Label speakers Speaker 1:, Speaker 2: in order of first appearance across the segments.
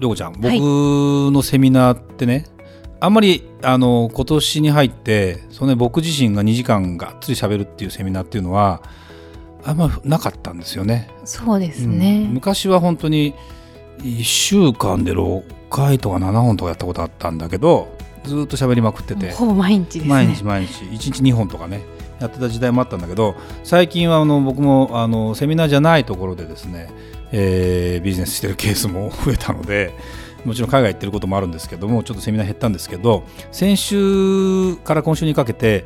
Speaker 1: りょうこちゃん僕のセミナーってね、あんまりあの今年に入ってその、ね、僕自身が2時間がっつり喋るっていうセミナーっていうのはあんまなかったんですよね。
Speaker 2: そうですね、
Speaker 1: うん、昔は本当に1週間で6回とか7本とかやったことあったんだけどずっと喋りまくってて。
Speaker 2: ほぼ毎日ですね。
Speaker 1: 毎日毎日。1日2本とかねやってた時代もあったんだけど最近はあの僕もあのセミナーじゃないところでですね、えー、ビジネスしてるケースも増えたのでもちろん海外行ってることもあるんですけどもちょっとセミナー減ったんですけど先週から今週にかけて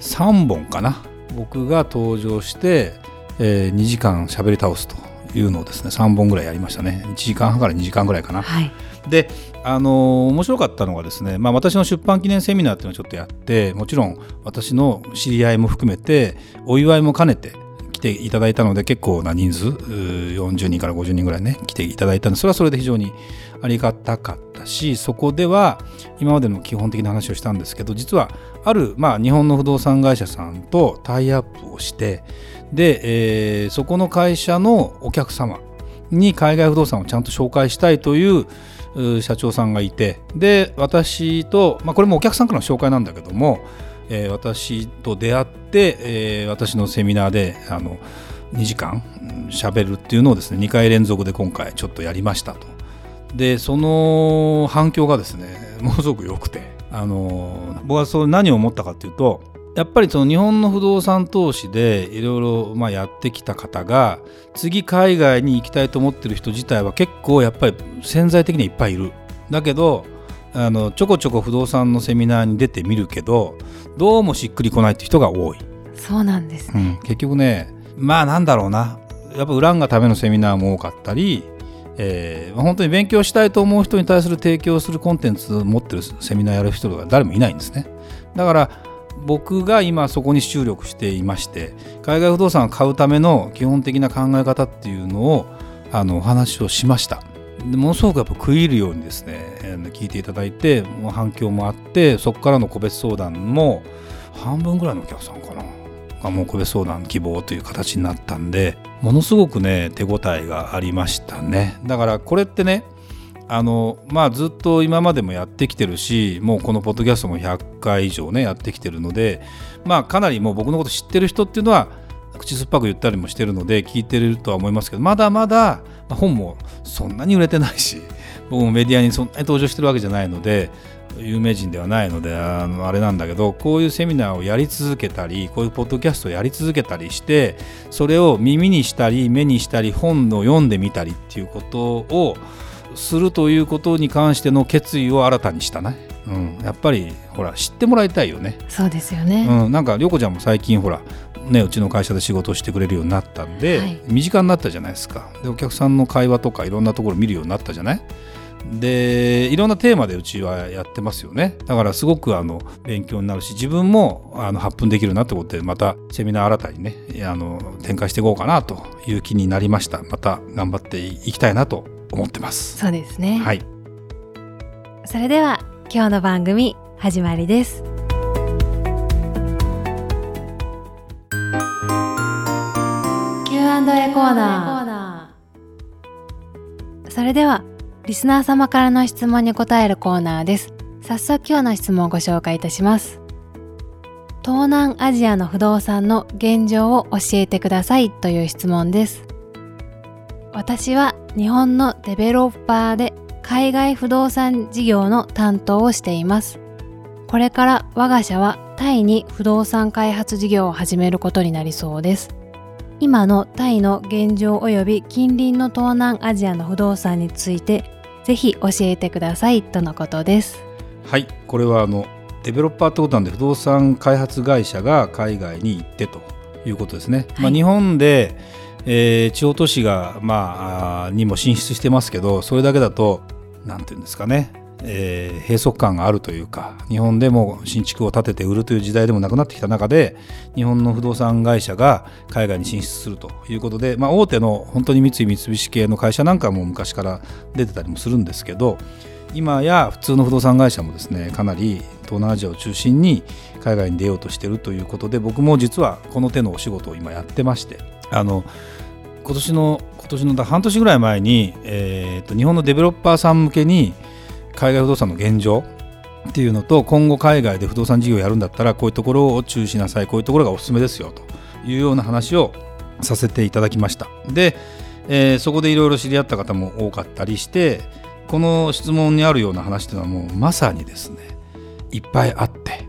Speaker 1: 3本かな僕が登場して、えー、2時間しゃべり倒すと。いうのをですね3本ぐらいやりましたね1時間半から2時間ぐらいかな。
Speaker 2: はい
Speaker 1: であの面白かったのがですね、まあ、私の出版記念セミナーっていうのをちょっとやってもちろん私の知り合いも含めてお祝いも兼ねて来ていただいたので結構な人数40人から50人ぐらいね来ていただいたのでそれはそれで非常にありがたかったしそこでは今までの基本的な話をしたんですけど実はある、まあ、日本の不動産会社さんとタイアップをしてで、えー、そこの会社のお客様に海外不動産をちゃんと紹介したいという社長さんがいてで私と、まあ、これもお客さんからの紹介なんだけども、えー、私と出会って、えー、私のセミナーであの2時間喋るっていうのをですね2回連続で今回ちょっとやりましたと。でその反響がですね ものすごく良くてあの僕はそれ何を思ったかっていうとやっぱりその日本の不動産投資でいろいろまあやってきた方が次海外に行きたいと思ってる人自体は結構やっぱり潜在的にはいっぱいいる。だけどあのちょこちょこ不動産のセミナーに出てみるけどどうもしっくりこないって人が多い。
Speaker 2: そうなんですね、
Speaker 1: うん、結局ねまあなんだろうなやっぱウランがためのセミナーも多かったり、えー、本当に勉強したいと思う人に対する提供するコンテンツを持ってるセミナーやる人が誰もいないんですね。だから僕が今そこに注力していまして海外不動産を買うための基本的な考え方っていうのをあのお話をしましたでものすごくやっぱ食い入るようにですね聞いていただいてもう反響もあってそこからの個別相談も半分ぐらいのお客さんかながもう個別相談希望という形になったんでものすごくね手応えがありましたね。だからこれってねあのまあずっと今までもやってきてるしもうこのポッドキャストも100回以上ねやってきてるのでまあかなりもう僕のこと知ってる人っていうのは口酸っぱく言ったりもしてるので聞いてるとは思いますけどまだまだ本もそんなに売れてないし僕もメディアにそんなに登場してるわけじゃないので有名人ではないのであのあれなんだけどこういうセミナーをやり続けたりこういうポッドキャストをやり続けたりしてそれを耳にしたり目にしたり本を読んでみたりっていうことをするということに関しての決意を新たにしたね、うん、やっぱりほら知ってもらいたいよね。
Speaker 2: そうですよね、
Speaker 1: うん、なんか涼子ちゃんも最近ほらね、うちの会社で仕事をしてくれるようになったんで、はい、身近になったじゃないですか。でお客さんの会話とかいろんなところ見るようになったじゃない？でいろんなテーマでうちはやってますよね。だからすごくあの勉強になるし自分もあの発奮できるなってことでまたセミナー新たにねあの展開していこうかなという気になりました。また頑張っていきたいなと思ってます。
Speaker 2: そうですね。
Speaker 1: はい。
Speaker 2: それでは今日の番組始まりです。Q&A コーナー。それではリスナー様からの質問に答えるコーナーです早速今日の質問をご紹介いたします東南アジアの不動産の現状を教えてくださいという質問です私は日本のデベロッパーで海外不動産事業の担当をしています。これから我が社はタイに不動産開発事業を始めることになりそうです。今のタイの現状及び近隣の東南アジアの不動産についてぜひ教えてくださいとのことです。
Speaker 1: はい、これはあのデベロッパーってことなんで不動産開発会社が海外に行ってということですね。はい、まあ、日本でえー、地方都市が、まあ、にも進出してますけどそれだけだと何て言うんですかねえー、閉塞感があるというか日本でも新築を建てて売るという時代でもなくなってきた中で日本の不動産会社が海外に進出するということで、まあ、大手の本当に三井三菱系の会社なんかも昔から出てたりもするんですけど今や普通の不動産会社もですねかなり東南アジアを中心に海外に出ようとしているということで僕も実はこの手のお仕事を今やってましてあの今年の今年の半年ぐらい前に、えー、と日本のデベロッパーさん向けに海外不動産の現状っていうのと今後海外で不動産事業をやるんだったらこういうところを注意しなさいこういうところがおすすめですよというような話をさせていただきました。で、えー、そこでいろいろ知り合った方も多かったりしてこの質問にあるような話っていうのはもうまさにですねいっぱいあって。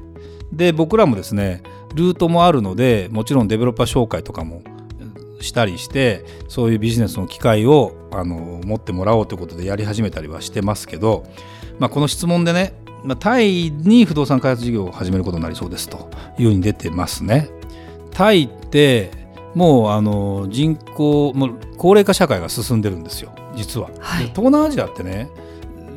Speaker 1: で僕らもですねルートもあるのでもちろんデベロッパー紹介とかもしたりしてそういうビジネスの機会をあの持ってもらおうということでやり始めたりはしてますけどまあ、この質問でね、まあ、タイに不動産開発事業を始めることになりそうですというふうに出てますね。タイってもうあの人口もう高齢化社会が進んでるんですよ実は、はい、東南アジアってね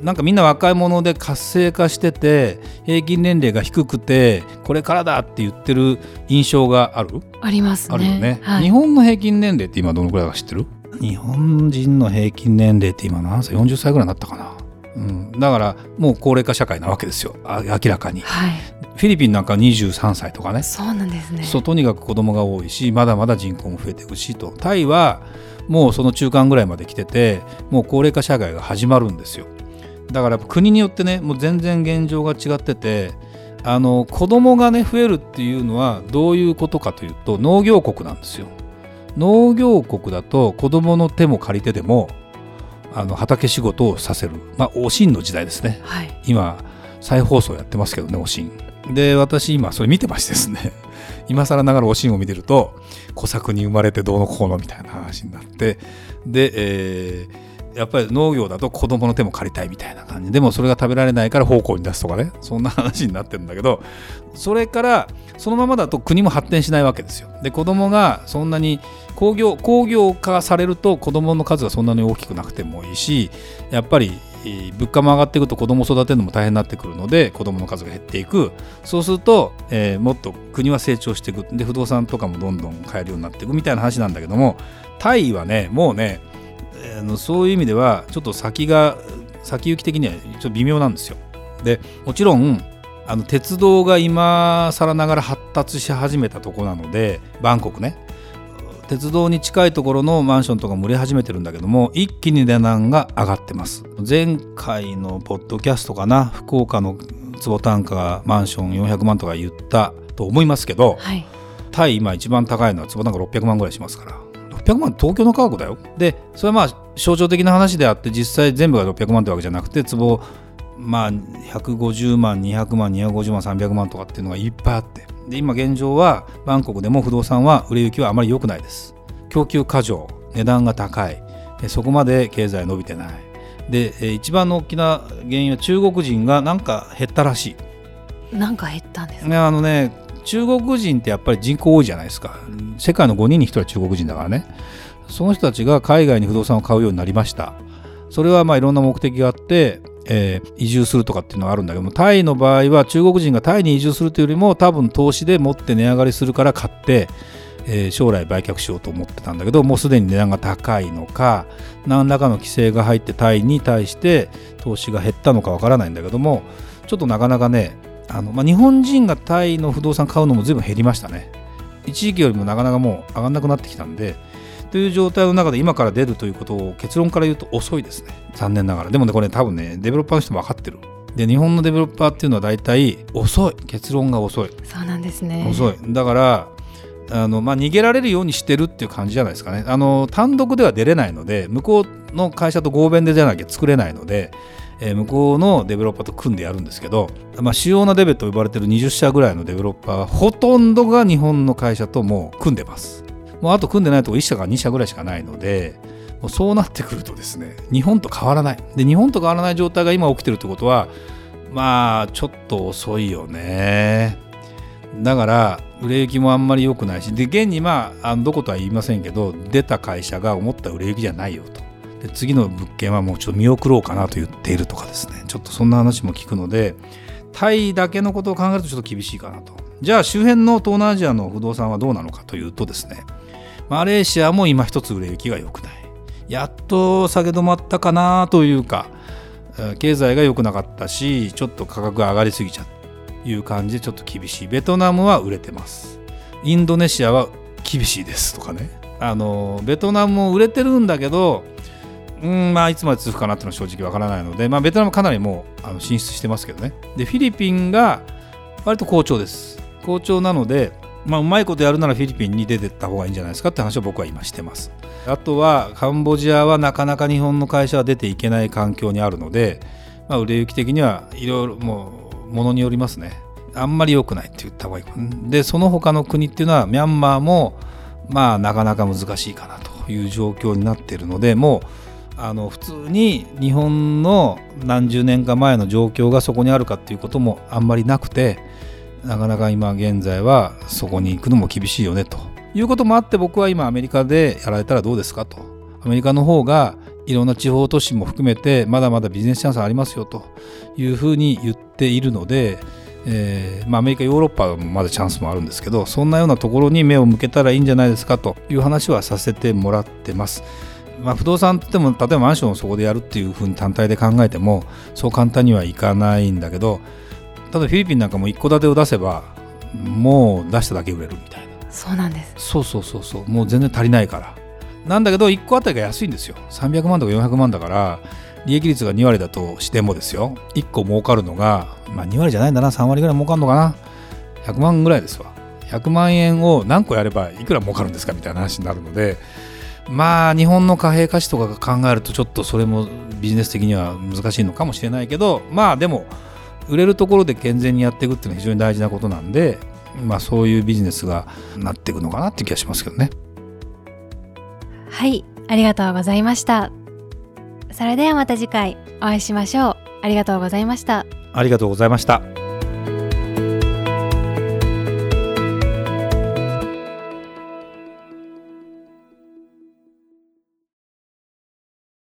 Speaker 1: なんかみんな若い者で活性化してて平均年齢が低くてこれからだって言ってる印象がある？
Speaker 2: ありますね。あるよね、
Speaker 1: はい、日本の平均年齢って今どのくらいか知ってる？日本人の平均年齢って今何歳？40歳ぐらいになったかなうん、だからもう高齢化社会なわけですよ。明らかに、はい、フィリピンなんか23歳とかね。
Speaker 2: そうなんですね。
Speaker 1: そうとにかく子供が多いしまだまだ人口も増えていくしと。タイはもうその中間ぐらいまで来ててもう高齢化社会が始まるんですよ。だから国によってねもう全然現状が違っててあの子供がね増えるっていうのはどういうことかというと農業国なんですよ。農業国だと子供の手も借りてでもあの畑仕事をさせる、まあ、おしんの時代ですね、はい、今再放送やってますけどねおしん。で私今それ見てましてですね。今更ながらおしんを見てると小作に生まれてどうのこうのみたいな話になって。で、えーやっぱり農業だと子供の手も借りたいみたいな感じ。でもそれが食べられないから奉公に出すとかね。そんな話になってるんだけど。それからそのままだと国も発展しないわけですよ。で子供がそんなに工業工業化されると子供の数がそんなに大きくなくてもいいしやっぱり物価も上がっていくと子供を育てるのも大変になってくるので子供の数が減っていく。そうすると、えー、もっと国は成長していく。で不動産とかもどんどん買えるようになっていくみたいな話なんだけどもタイはねもうねあのそういう意味ではちょっと先が先行き的にはちょっと微妙なんですよ。でもちろんあの鉄道が今更ながら発達し始めたとこなのでバンコクね。鉄道に近いところのマンションとかも売れ始めてるんだけども一気に値段が上がってます。前回のポッドキャストかな福岡の坪単価がマンション400万とか言ったと思いますけど、はい、タイ今一番高いのは坪単価600万ぐらいしますから600万東京の価格だよ。でそれはまあ象徴的な話であって実際全部が600万ってわけじゃなくて坪まあ150万200万250万300万とかっていうのがいっぱいあって。で今現状はバンコクでも不動産は売れ行きはあまり良くないです。供給過剰値段が高い。そこまで経済伸びてない。で一番の大きな原因は中国人がなんか減ったらし
Speaker 2: い。なんか減ったんです
Speaker 1: ねあのね中国人ってやっぱり人口多いじゃないですか。世界の5人に1人は中国人だからね。その人たちが海外に不動産を買うようになりました。それはまあいろんな目的があって、えー、移住するとかっていうのがあるんだけどもタイの場合は中国人がタイに移住するというよりも多分投資で持って値上がりするから買って、えー、将来売却しようと思ってたんだけどもうすでに値段が高いのか何らかの規制が入ってタイに対して投資が減ったのかわからないんだけどもちょっとなかなかねあの、まあ、日本人がタイの不動産買うのも随分減りましたね。一時期よりもなかなかもう上がんなくなってきたんでという状態の中で今から出るということを結論から言うと遅いですね。残念ながら。でもねこれ多分ねデベロッパーの人も分かってる。で日本のデベロッパーっていうのは大体遅い。結論が遅い。
Speaker 2: そうなんですね。
Speaker 1: 遅い。だからあの、まあ、逃げられるようにしてるっていう感じじゃないですかね。あの単独では出れないので向こうの会社と合弁でじゃなきゃ作れないのでえ、向こうのデベロッパーと組んでやるんですけど、まあ、主要なデベと呼ばれてる20社ぐらいのデベロッパーはほとんどが日本の会社とも組んでます。もうあと組んでないとこ1社か2社ぐらいしかないので、もうそうなってくるとですね、日本と変わらない。で、日本と変わらない状態が今起きてるってことは、まあ、ちょっと遅いよね。だから、売れ行きもあんまり良くないし、で、現にまあ、あのどことは言いませんけど、出た会社が思った売れ行きじゃないよと。で次の物件はもうちょっと見送ろうかなと言っているとかですね。ちょっとそんな話も聞くのでタイだけのことを考えるとちょっと厳しいかなと。じゃあ周辺の東南アジアの不動産はどうなのかというとですね。マレーシアも今一つ売れ行きが良くない。やっと下げ止まったかなというか経済が良くなかったしちょっと価格が上がりすぎちゃったいう感じでちょっと厳しい。ベトナムは売れてます。インドネシアは厳しいですとかね。あのベトナムも売れてるんだけどうんまあいつまで続くかなっていうのは正直わからないので、まあ、ベトナムかなりもうあの進出してますけどね。でフィリピンが割と好調です。好調なので、まあ、うまいことやるならフィリピンに出てった方がいいんじゃないですかって話を僕は今してます。あとはカンボジアはなかなか日本の会社は出ていけない環境にあるので、まあ、売れ行き的にはいろいろもうものによりますね。あんまり良くないって言った方がいいでその他の国っていうのはミャンマーもまあなかなか難しいかなという状況になっているのでもうあの普通に日本の何十年か前の状況がそこにあるかっていうこともあんまりなくてなかなか今現在はそこに行くのも厳しいよねということもあって僕は今アメリカでやられたらどうですかとアメリカの方がいろんな地方都市も含めてまだまだビジネスチャンスありますよというふうに言っているので、えーまあ、アメリカヨーロッパもまだチャンスもあるんですけどそんなようなところに目を向けたらいいんじゃないですかという話はさせてもらってます。まあ、不動産って言っても例えばマンションをそこでやるっていうふうに単体で考えてもそう簡単にはいかないんだけどただフィリピンなんかも一戸建てを出せばもう出しただけ売れるみたいな。
Speaker 2: そうなんです。
Speaker 1: そうそうそうそう。もう全然足りないから。なんだけど1個あたりが安いんですよ。300万とか400万だから利益率が2割だとしてもですよ。1個儲かるのが、まあ、2割じゃないんだな。3割ぐらい儲かるのかな。100万ぐらいですわ。100万円を何個やればいくら儲かるんですかみたいな話になるのでまあ日本の貨幣価値とか考えるとちょっとそれもビジネス的には難しいのかもしれないけどまあでも売れるところで健全にやっていくっていうのは非常に大事なことなんでまあそういうビジネスがなっていくのかなって気がしますけどね。
Speaker 2: はいありがとうございました。それではまた次回お会いしましょう。ありがとうございました。
Speaker 1: ありがとうございました